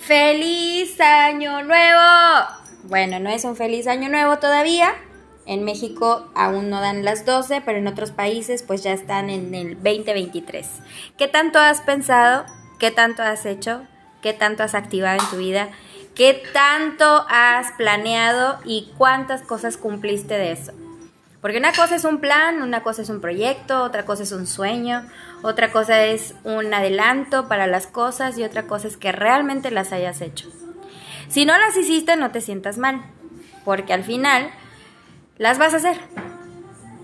¡Feliz Año Nuevo! Bueno, no es un feliz Año Nuevo todavía. En México aún no dan las 12, pero en otros países pues ya están en el 2023. ¿Qué tanto has pensado? ¿Qué tanto has hecho? ¿Qué tanto has activado en tu vida? ¿Qué tanto has planeado y cuántas cosas cumpliste de eso? Porque una cosa es un plan, una cosa es un proyecto, otra cosa es un sueño, otra cosa es un adelanto para las cosas y otra cosa es que realmente las hayas hecho. Si no las hiciste, no te sientas mal, porque al final las vas a hacer.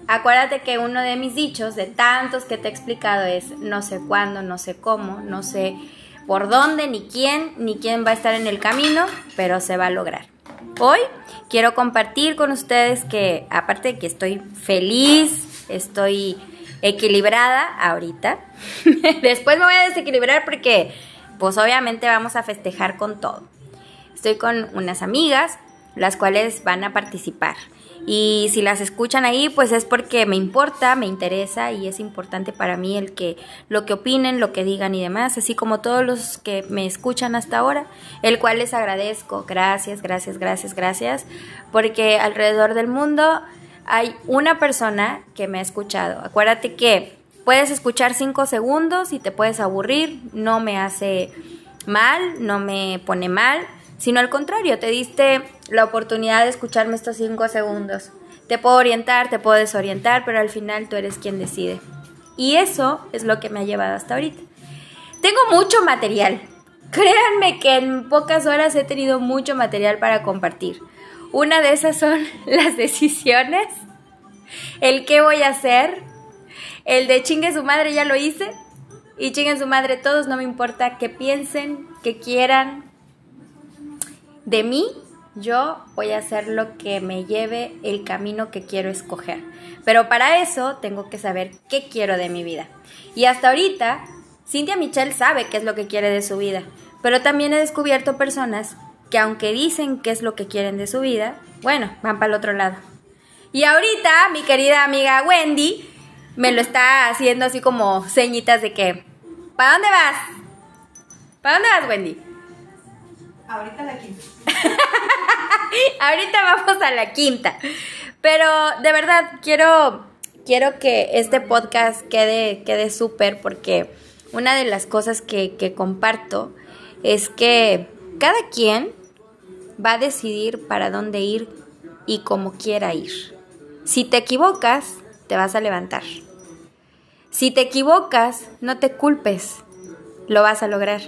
Acuérdate que uno de mis dichos, de tantos que te he explicado, es no sé cuándo, no sé cómo, no sé por dónde, ni quién, ni quién va a estar en el camino, pero se va a lograr. Hoy quiero compartir con ustedes que aparte de que estoy feliz, estoy equilibrada ahorita. Después me voy a desequilibrar porque pues obviamente vamos a festejar con todo. Estoy con unas amigas, las cuales van a participar. Y si las escuchan ahí, pues es porque me importa, me interesa y es importante para mí el que lo que opinen, lo que digan y demás, así como todos los que me escuchan hasta ahora, el cual les agradezco. Gracias, gracias, gracias, gracias, porque alrededor del mundo hay una persona que me ha escuchado. Acuérdate que puedes escuchar cinco segundos y te puedes aburrir, no me hace mal, no me pone mal, sino al contrario, te diste la oportunidad de escucharme estos cinco segundos. Te puedo orientar, te puedo desorientar, pero al final tú eres quien decide. Y eso es lo que me ha llevado hasta ahorita. Tengo mucho material. Créanme que en pocas horas he tenido mucho material para compartir. Una de esas son las decisiones, el qué voy a hacer, el de chingue su madre ya lo hice y chingue su madre todos, no me importa que piensen, que quieran, de mí, yo voy a hacer lo que me lleve el camino que quiero escoger. Pero para eso tengo que saber qué quiero de mi vida. Y hasta ahorita, Cintia Michelle sabe qué es lo que quiere de su vida. Pero también he descubierto personas que aunque dicen qué es lo que quieren de su vida, bueno, van para el otro lado. Y ahorita mi querida amiga Wendy me lo está haciendo así como señitas de que, ¿para dónde vas? ¿Para dónde vas, Wendy? Ahorita la quinta. Ahorita vamos a la quinta. Pero de verdad, quiero, quiero que este podcast quede, quede súper porque una de las cosas que, que comparto es que cada quien va a decidir para dónde ir y cómo quiera ir. Si te equivocas, te vas a levantar. Si te equivocas, no te culpes, lo vas a lograr.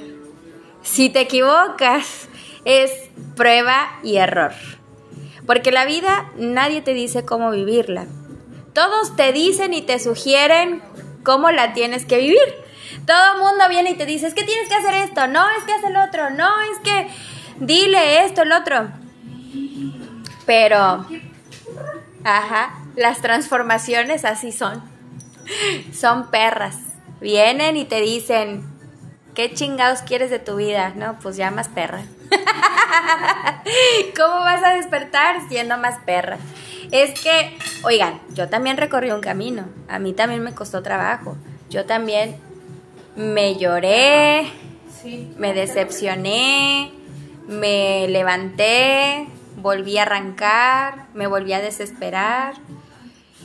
Si te equivocas, es prueba y error. Porque la vida nadie te dice cómo vivirla. Todos te dicen y te sugieren cómo la tienes que vivir. Todo el mundo viene y te dice, es que tienes que hacer esto, no, es que hacer el otro, no, es que dile esto, el otro. Pero, ajá, las transformaciones así son. Son perras. Vienen y te dicen, ¿qué chingados quieres de tu vida? No, pues ya más perra. ¿Cómo vas a despertar siendo más perra? Es que, oigan, yo también recorrí un camino. A mí también me costó trabajo. Yo también me lloré, me decepcioné, me levanté, volví a arrancar, me volví a desesperar.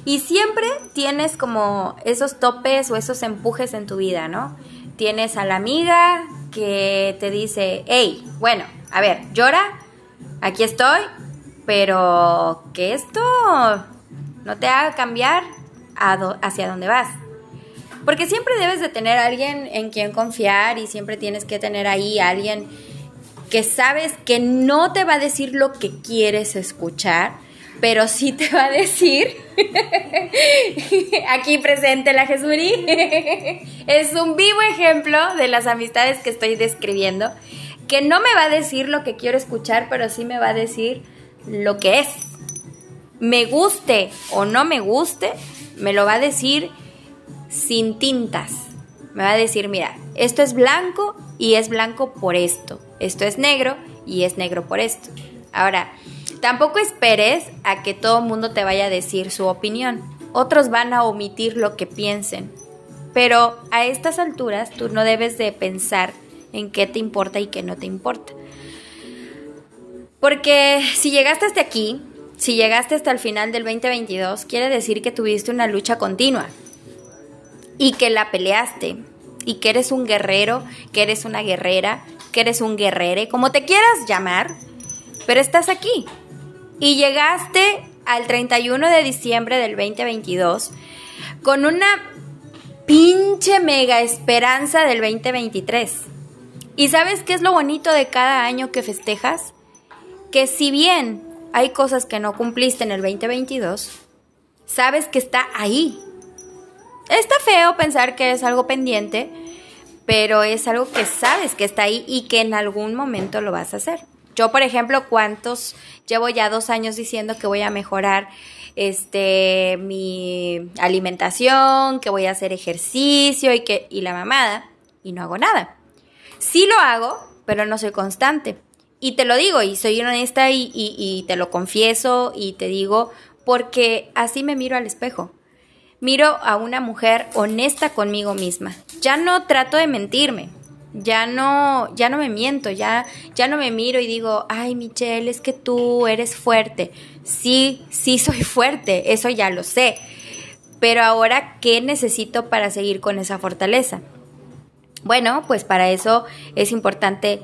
Y siempre tienes como esos topes o esos empujes en tu vida, ¿no? Tienes a la amiga que te dice, hey, bueno, a ver, llora, aquí estoy, pero que esto no te haga cambiar hacia dónde vas. Porque siempre debes de tener a alguien en quien confiar y siempre tienes que tener ahí a alguien que sabes que no te va a decir lo que quieres escuchar, pero sí te va a decir, aquí presente la Jesurí, es un vivo ejemplo de las amistades que estoy describiendo, que no me va a decir lo que quiero escuchar, pero sí me va a decir lo que es. Me guste o no me guste, me lo va a decir sin tintas. Me va a decir, mira, esto es blanco y es blanco por esto. Esto es negro y es negro por esto. Ahora, tampoco esperes a que todo el mundo te vaya a decir su opinión. Otros van a omitir lo que piensen. Pero a estas alturas tú no debes de pensar en qué te importa y qué no te importa. Porque si llegaste hasta aquí, si llegaste hasta el final del 2022, quiere decir que tuviste una lucha continua y que la peleaste y que eres un guerrero, que eres una guerrera, que eres un guerrere, como te quieras llamar, pero estás aquí. Y llegaste al 31 de diciembre del 2022 con una pinche mega esperanza del 2023. ¿Y sabes qué es lo bonito de cada año que festejas? Que si bien hay cosas que no cumpliste en el 2022, sabes que está ahí. Está feo pensar que es algo pendiente, pero es algo que sabes que está ahí y que en algún momento lo vas a hacer. Yo, por ejemplo, ¿cuántos llevo ya dos años diciendo que voy a mejorar este mi alimentación, que voy a hacer ejercicio y que y la mamada y no hago nada. Sí lo hago, pero no soy constante. Y te lo digo, y soy honesta y, y, y te lo confieso y te digo porque así me miro al espejo. Miro a una mujer honesta conmigo misma. Ya no trato de mentirme, ya no, ya no me miento, ya, ya no me miro y digo, ay Michelle, es que tú eres fuerte. Sí, sí soy fuerte, eso ya lo sé. Pero ahora, ¿qué necesito para seguir con esa fortaleza? Bueno, pues para eso es importante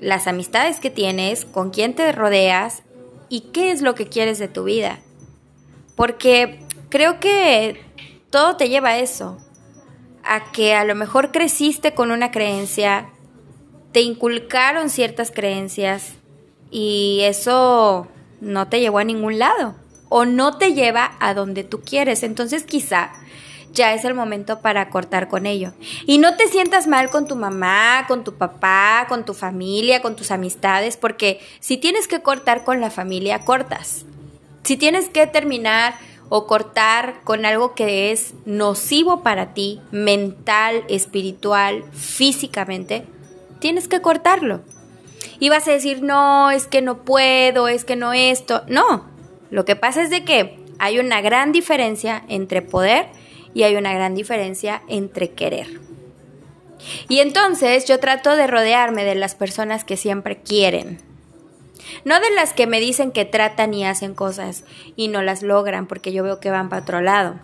las amistades que tienes, con quién te rodeas y qué es lo que quieres de tu vida. Porque creo que todo te lleva a eso a que a lo mejor creciste con una creencia, te inculcaron ciertas creencias y eso no te llevó a ningún lado o no te lleva a donde tú quieres. Entonces quizá ya es el momento para cortar con ello. Y no te sientas mal con tu mamá, con tu papá, con tu familia, con tus amistades, porque si tienes que cortar con la familia, cortas. Si tienes que terminar o cortar con algo que es nocivo para ti, mental, espiritual, físicamente, tienes que cortarlo. Y vas a decir, no, es que no puedo, es que no esto. No, lo que pasa es de que hay una gran diferencia entre poder y hay una gran diferencia entre querer. Y entonces yo trato de rodearme de las personas que siempre quieren, no de las que me dicen que tratan y hacen cosas y no las logran porque yo veo que van para otro lado,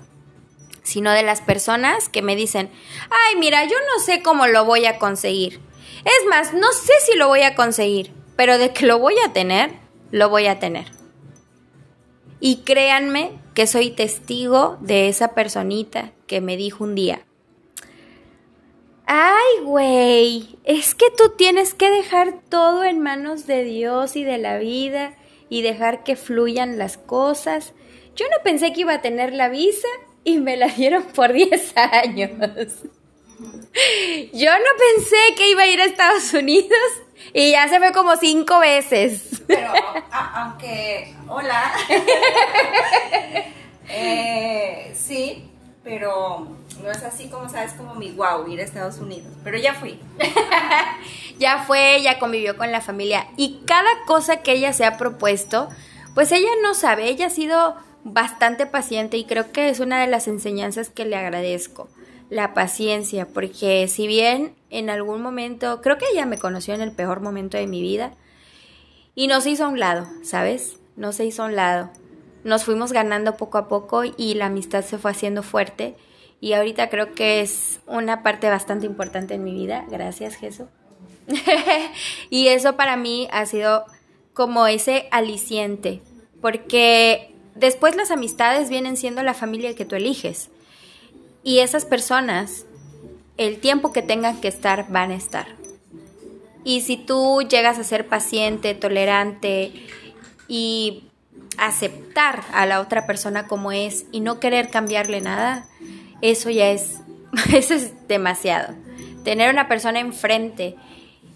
sino de las personas que me dicen, ay, mira, yo no sé cómo lo voy a conseguir. Es más, no sé si lo voy a conseguir, pero de que lo voy a tener, lo voy a tener. Y créanme que soy testigo de esa personita que me dijo un día, Ay, güey, es que tú tienes que dejar todo en manos de Dios y de la vida y dejar que fluyan las cosas. Yo no pensé que iba a tener la visa y me la dieron por 10 años. Yo no pensé que iba a ir a Estados Unidos y ya se fue como cinco veces. Pero, aunque, hola. eh, sí, pero no es así como, sabes, como mi wow, ir a Estados Unidos. Pero ya fui. ya fue, ya convivió con la familia. Y cada cosa que ella se ha propuesto, pues ella no sabe, ella ha sido bastante paciente y creo que es una de las enseñanzas que le agradezco. La paciencia, porque si bien en algún momento, creo que ella me conoció en el peor momento de mi vida y nos hizo a un lado, ¿sabes? No se hizo a un lado. Nos fuimos ganando poco a poco y la amistad se fue haciendo fuerte y ahorita creo que es una parte bastante importante en mi vida. Gracias, Jesús. y eso para mí ha sido como ese aliciente, porque después las amistades vienen siendo la familia que tú eliges. Y esas personas, el tiempo que tengan que estar, van a estar. Y si tú llegas a ser paciente, tolerante y aceptar a la otra persona como es y no querer cambiarle nada, eso ya es, eso es demasiado. Tener una persona enfrente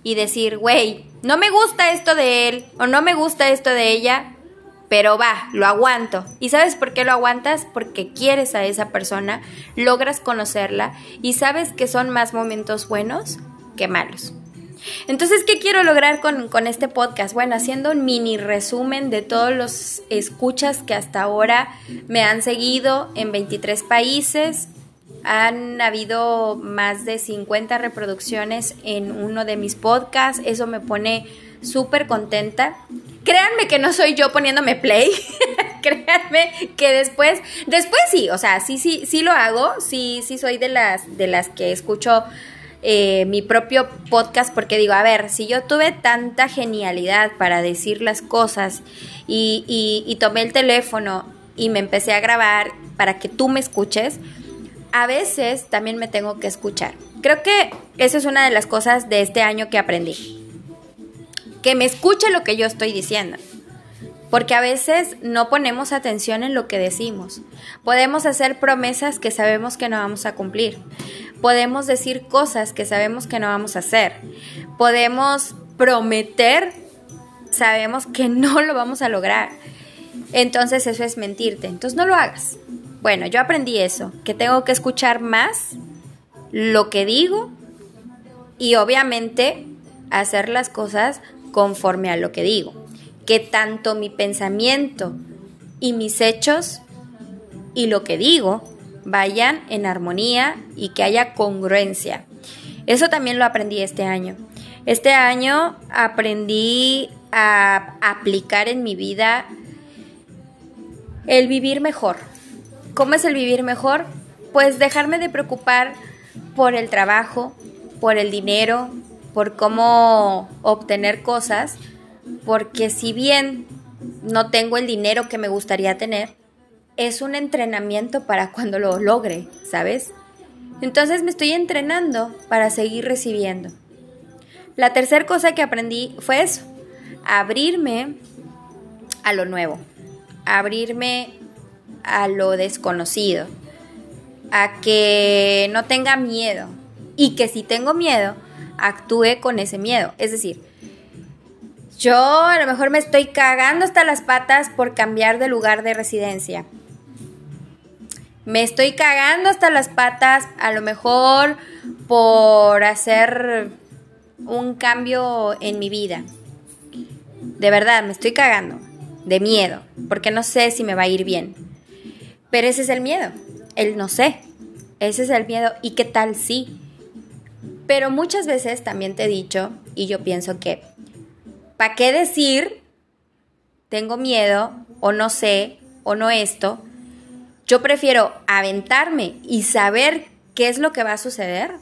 y decir, güey, no me gusta esto de él o no me gusta esto de ella, pero va, lo aguanto. ¿Y sabes por qué lo aguantas? Porque quieres a esa persona, logras conocerla y sabes que son más momentos buenos que malos. Entonces, ¿qué quiero lograr con, con, este podcast? Bueno, haciendo un mini resumen de todos los escuchas que hasta ahora me han seguido en 23 países, han habido más de 50 reproducciones en uno de mis podcasts. Eso me pone súper contenta. créanme que no soy yo poniéndome play. créanme que después, después sí, o sea, sí, sí, sí lo hago, sí, sí soy de las, de las que escucho eh, mi propio podcast porque digo, a ver, si yo tuve tanta genialidad para decir las cosas y, y tomé el teléfono y me empecé a grabar para que tú me escuches, a veces también me tengo que escuchar. Creo que esa es una de las cosas de este año que aprendí. Que me escuche lo que yo estoy diciendo. Porque a veces no ponemos atención en lo que decimos. Podemos hacer promesas que sabemos que no vamos a cumplir. Podemos decir cosas que sabemos que no vamos a hacer. Podemos prometer, sabemos que no lo vamos a lograr. Entonces eso es mentirte. Entonces no lo hagas. Bueno, yo aprendí eso, que tengo que escuchar más lo que digo y obviamente hacer las cosas conforme a lo que digo. Que tanto mi pensamiento y mis hechos y lo que digo vayan en armonía y que haya congruencia. Eso también lo aprendí este año. Este año aprendí a aplicar en mi vida el vivir mejor. ¿Cómo es el vivir mejor? Pues dejarme de preocupar por el trabajo, por el dinero, por cómo obtener cosas, porque si bien no tengo el dinero que me gustaría tener, es un entrenamiento para cuando lo logre, ¿sabes? Entonces me estoy entrenando para seguir recibiendo. La tercera cosa que aprendí fue eso, abrirme a lo nuevo abrirme a lo desconocido, a que no tenga miedo y que si tengo miedo, actúe con ese miedo. Es decir, yo a lo mejor me estoy cagando hasta las patas por cambiar de lugar de residencia. Me estoy cagando hasta las patas a lo mejor por hacer un cambio en mi vida. De verdad, me estoy cagando de miedo, porque no sé si me va a ir bien. Pero ese es el miedo, el no sé. Ese es el miedo. ¿Y qué tal sí? Pero muchas veces también te he dicho, y yo pienso que, ¿para qué decir tengo miedo o no sé o no esto? Yo prefiero aventarme y saber qué es lo que va a suceder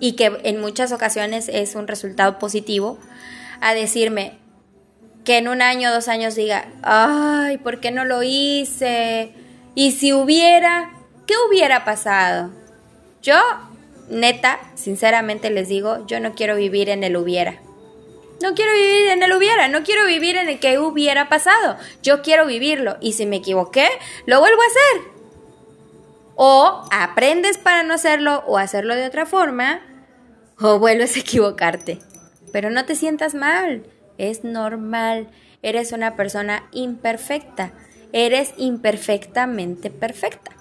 y que en muchas ocasiones es un resultado positivo a decirme, que en un año o dos años diga, ay, ¿por qué no lo hice? Y si hubiera, ¿qué hubiera pasado? Yo, neta, sinceramente les digo, yo no quiero vivir en el hubiera. No quiero vivir en el hubiera, no quiero vivir en el que hubiera pasado. Yo quiero vivirlo y si me equivoqué, lo vuelvo a hacer. O aprendes para no hacerlo o hacerlo de otra forma, o vuelves a equivocarte. Pero no te sientas mal es normal. Eres una persona imperfecta. Eres imperfectamente perfecta.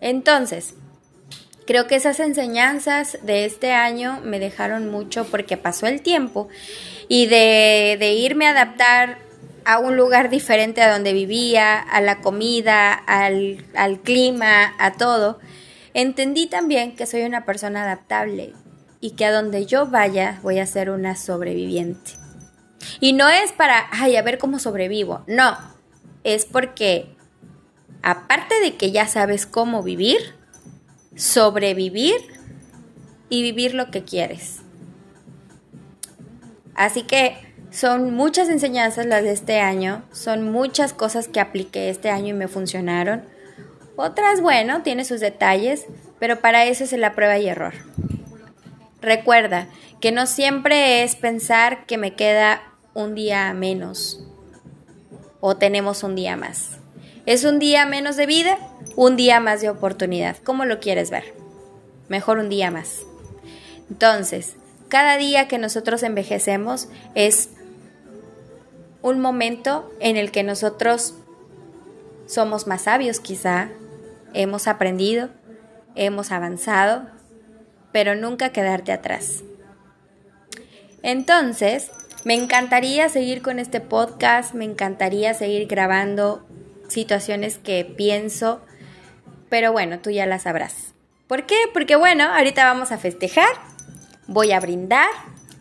Entonces, creo que esas enseñanzas de este año me dejaron mucho porque pasó el tiempo y de, irme a adaptar a un lugar diferente a donde vivía, a la comida, al, al clima, a todo, entendí también que soy una persona adaptable, y que a donde yo vaya voy a ser una sobreviviente. Y no es para, ay, a ver cómo sobrevivo, no, es porque aparte de que ya sabes cómo vivir, sobrevivir y vivir lo que quieres. Así que son muchas enseñanzas las de este año, son muchas cosas que apliqué este año y me funcionaron. Otras, bueno, tiene sus detalles, pero para eso es la prueba y error. Recuerda que no siempre es pensar que me queda un día menos o tenemos un día más. Es un día menos de vida, un día más de oportunidad. ¿Cómo lo quieres ver? Mejor un día más. Entonces, cada día que nosotros envejecemos es un momento en el que nosotros somos más sabios quizá, hemos aprendido, hemos avanzado pero nunca quedarte atrás. Entonces, me encantaría seguir con este podcast, me encantaría seguir grabando situaciones que pienso, pero bueno, tú ya las sabrás. ¿Por qué? Porque bueno, ahorita vamos a festejar, voy a brindar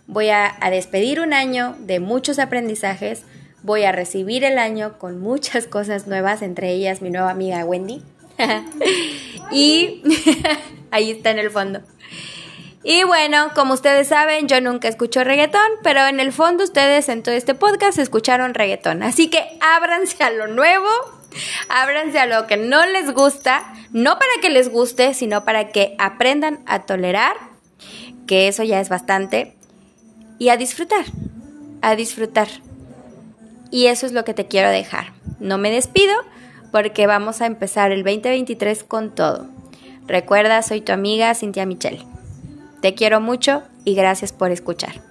Voy a, a despedir un año de muchos aprendizajes. Voy a recibir el año con muchas cosas nuevas, entre ellas mi nueva amiga Wendy. y ahí está en el fondo. Y bueno, como ustedes saben, yo nunca escucho reggaetón, pero en el fondo ustedes en todo este podcast escucharon reggaetón. Así que ábranse a lo nuevo, ábranse a lo que no les gusta, no para que les guste, sino para que aprendan a tolerar, que eso ya es bastante, y a disfrutar, a disfrutar. Y eso es lo que te quiero dejar. No me despido porque vamos a empezar el 2023 con todo. Recuerda, soy tu amiga Cintia Michelle. Te quiero mucho y gracias por escuchar.